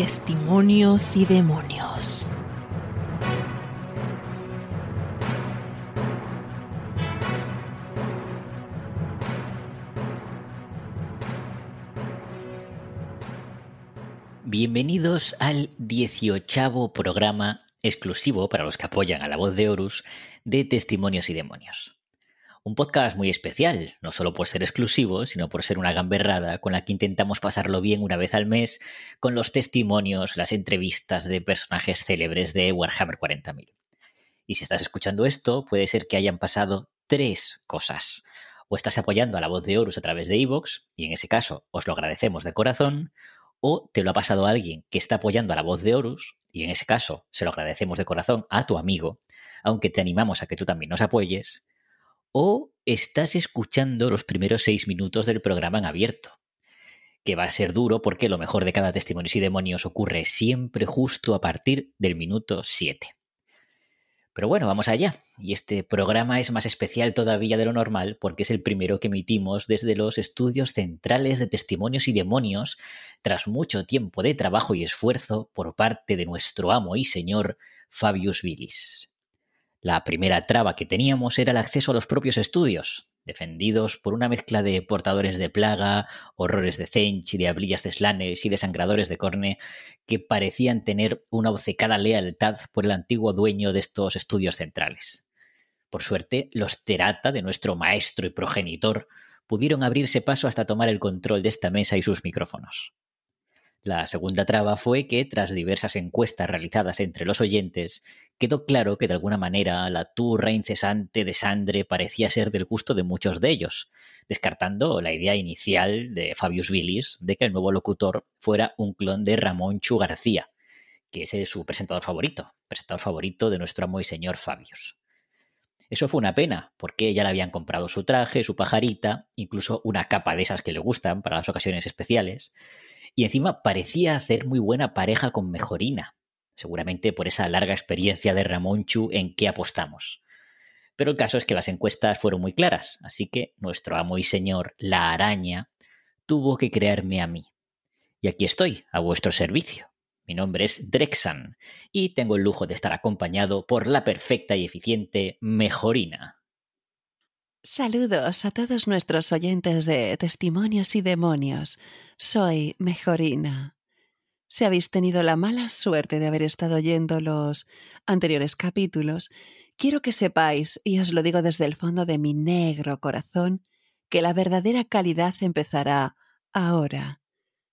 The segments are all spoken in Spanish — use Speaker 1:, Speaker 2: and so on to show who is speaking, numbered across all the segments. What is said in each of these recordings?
Speaker 1: Testimonios y Demonios.
Speaker 2: Bienvenidos al 18 programa exclusivo para los que apoyan a la voz de Horus de Testimonios y Demonios. Un podcast muy especial, no solo por ser exclusivo, sino por ser una gamberrada con la que intentamos pasarlo bien una vez al mes con los testimonios, las entrevistas de personajes célebres de Warhammer 40.000. Y si estás escuchando esto, puede ser que hayan pasado tres cosas. O estás apoyando a la voz de Horus a través de Evox, y en ese caso os lo agradecemos de corazón, o te lo ha pasado alguien que está apoyando a la voz de Horus, y en ese caso se lo agradecemos de corazón a tu amigo, aunque te animamos a que tú también nos apoyes, o estás escuchando los primeros seis minutos del programa en abierto, que va a ser duro porque lo mejor de cada testimonio y demonios ocurre siempre justo a partir del minuto 7. Pero bueno, vamos allá. Y este programa es más especial todavía de lo normal porque es el primero que emitimos desde los estudios centrales de testimonios y demonios tras mucho tiempo de trabajo y esfuerzo por parte de nuestro amo y señor Fabius Willis. La primera traba que teníamos era el acceso a los propios estudios, defendidos por una mezcla de portadores de plaga, horrores de cench, diablillas de slanes y desangradores de corne que parecían tener una obcecada lealtad por el antiguo dueño de estos estudios centrales. Por suerte, los Terata de nuestro maestro y progenitor pudieron abrirse paso hasta tomar el control de esta mesa y sus micrófonos. La segunda traba fue que, tras diversas encuestas realizadas entre los oyentes, quedó claro que de alguna manera la turra incesante de Sandre parecía ser del gusto de muchos de ellos, descartando la idea inicial de Fabius Willis de que el nuevo locutor fuera un clon de Ramón Chu García, que es su presentador favorito, presentador favorito de nuestro amo y señor Fabius. Eso fue una pena, porque ya le habían comprado su traje, su pajarita, incluso una capa de esas que le gustan para las ocasiones especiales, y encima parecía hacer muy buena pareja con Mejorina, seguramente por esa larga experiencia de Ramón Chu en que apostamos. Pero el caso es que las encuestas fueron muy claras, así que nuestro amo y señor, la araña, tuvo que crearme a mí. Y aquí estoy, a vuestro servicio. Mi nombre es Drexan y tengo el lujo de estar acompañado por la perfecta y eficiente Mejorina.
Speaker 3: Saludos a todos nuestros oyentes de Testimonios y Demonios. Soy Mejorina. Si habéis tenido la mala suerte de haber estado oyendo los anteriores capítulos, quiero que sepáis, y os lo digo desde el fondo de mi negro corazón, que la verdadera calidad empezará ahora.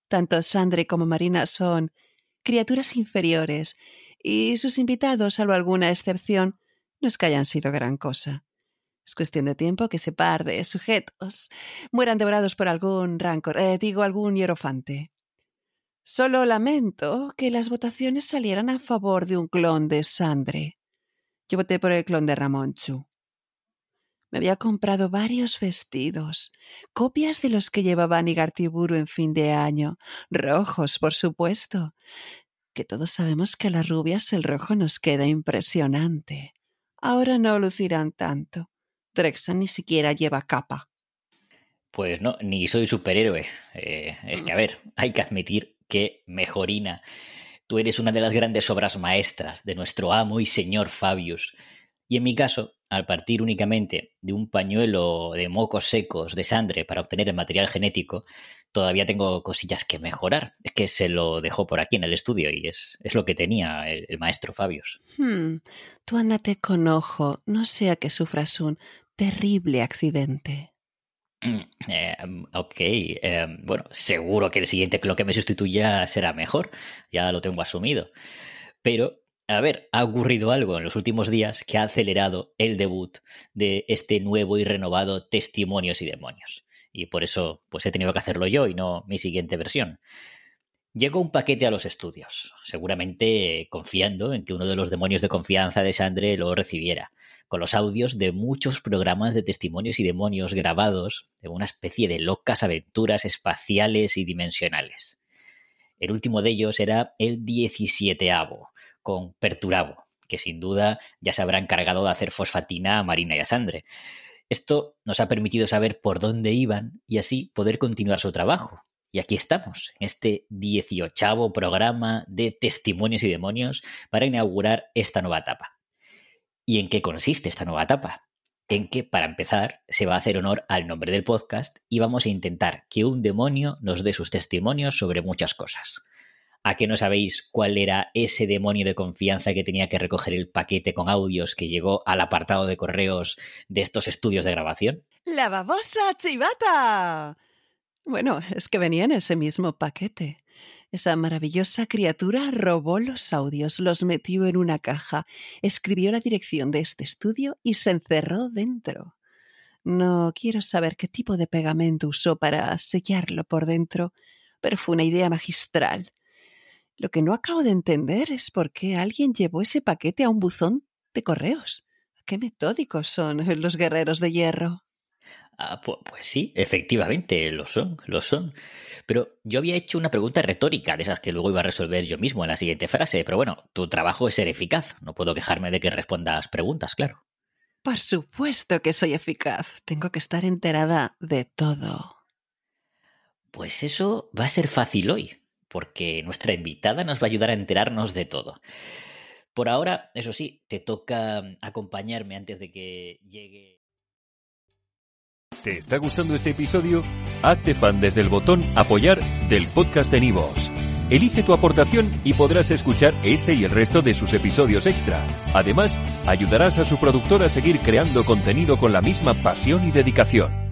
Speaker 3: Tanto Sandre como Marina son criaturas inferiores, y sus invitados, salvo alguna excepción, no es que hayan sido gran cosa. Es cuestión de tiempo que ese par de sujetos mueran devorados por algún rancor, eh, digo, algún hierofante. Solo lamento que las votaciones salieran a favor de un clon de Sandre. Yo voté por el clon de Ramonchu. Me había comprado varios vestidos, copias de los que llevaba Nigartiburu en fin de año, rojos, por supuesto, que todos sabemos que a las rubias el rojo nos queda impresionante. Ahora no lucirán tanto. Drexan ni siquiera lleva capa.
Speaker 2: Pues no, ni soy superhéroe. Eh, es que, a ver, hay que admitir que, Mejorina, tú eres una de las grandes obras maestras de nuestro amo y señor Fabius. Y en mi caso, al partir únicamente de un pañuelo de mocos secos de sangre para obtener el material genético, todavía tengo cosillas que mejorar. Es que se lo dejó por aquí en el estudio y es, es lo que tenía el, maestro Fabius.
Speaker 3: Hmm, tú andate con ojo, no sea que sufras un terrible accidente.
Speaker 2: Eh, ok, eh, bueno, seguro que el siguiente lo que me sustituya será mejor, ya lo tengo asumido. Pero, a ver, ha ocurrido algo en los últimos días que ha acelerado el debut de este nuevo y renovado Testimonios y Demonios. Y por eso, pues he tenido que hacerlo yo y no mi siguiente versión. Llegó un paquete a los estudios, seguramente confiando en que uno de los demonios de confianza de Sandre lo recibiera con los audios de muchos programas de testimonios y demonios grabados de una especie de locas aventuras espaciales y dimensionales. El último de ellos era el 17 con Perturabo, que sin duda ya se habrá encargado de hacer fosfatina a Marina y a Sandre. Esto nos ha permitido saber por dónde iban y así poder continuar su trabajo, Y aquí estamos, en este 18 programa de Testimonios y Demonios para inaugurar esta nueva etapa. ¿Y en qué consiste esta nueva etapa? En que, para empezar, se va a hacer honor al nombre del podcast y vamos a intentar que un demonio nos dé sus testimonios sobre muchas cosas. ¿A qué no sabéis cuál era ese demonio de confianza que tenía que recoger el paquete con audios que llegó al apartado de correos de estos estudios de grabación?
Speaker 3: ¡La babosa chivata! Bueno, es que venía en ese mismo paquete. Esa maravillosa criatura robó los audios, los metió en una caja, escribió la dirección de este estudio y se encerró dentro. No quiero saber qué tipo de pegamento usó para sellarlo por dentro, pero fue una idea magistral. Lo que no acabo de entender es por qué alguien llevó ese paquete a un buzón de correos. Qué metódicos son los guerreros de hierro.
Speaker 2: Ah, pues, sí, efectivamente, lo son, lo son. Pero yo había hecho una pregunta retórica, de esas que luego iba a resolver yo mismo en la siguiente frase. Pero bueno, tu trabajo es ser eficaz. No puedo quejarme de que respondas preguntas, claro.
Speaker 3: Por supuesto que soy eficaz. Tengo que estar enterada de todo.
Speaker 2: Pues eso va a ser fácil hoy porque nuestra invitada nos va a ayudar a enterarnos de todo. Por ahora, eso sí, te toca acompañarme antes de que llegue.
Speaker 1: ¿Te está gustando este episodio? Hazte fan desde el botón Apoyar del podcast de Nivos. Elige tu aportación y podrás escuchar este y el resto de sus episodios extra. Además, ayudarás a su productor a seguir creando contenido con la misma pasión y dedicación.